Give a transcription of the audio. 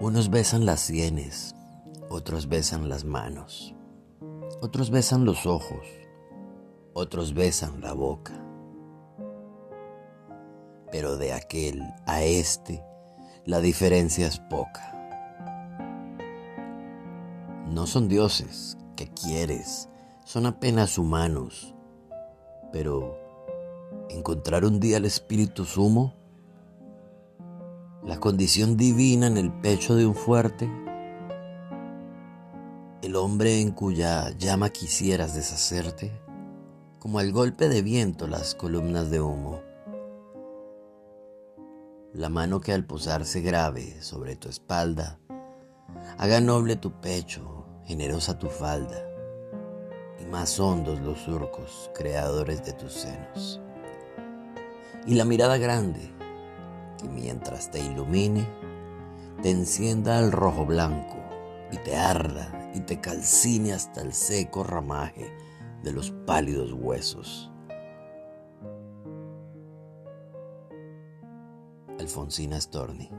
Unos besan las sienes, otros besan las manos, otros besan los ojos, otros besan la boca. Pero de aquel a este la diferencia es poca. No son dioses que quieres, son apenas humanos, pero encontrar un día el espíritu sumo, la condición divina en el pecho de un fuerte, el hombre en cuya llama quisieras deshacerte, como al golpe de viento las columnas de humo. La mano que al posarse grave sobre tu espalda, haga noble tu pecho, generosa tu falda, y más hondos los surcos creadores de tus senos. Y la mirada grande, que mientras te ilumine, te encienda al rojo blanco y te arda y te calcine hasta el seco ramaje de los pálidos huesos. Alfonsina Storni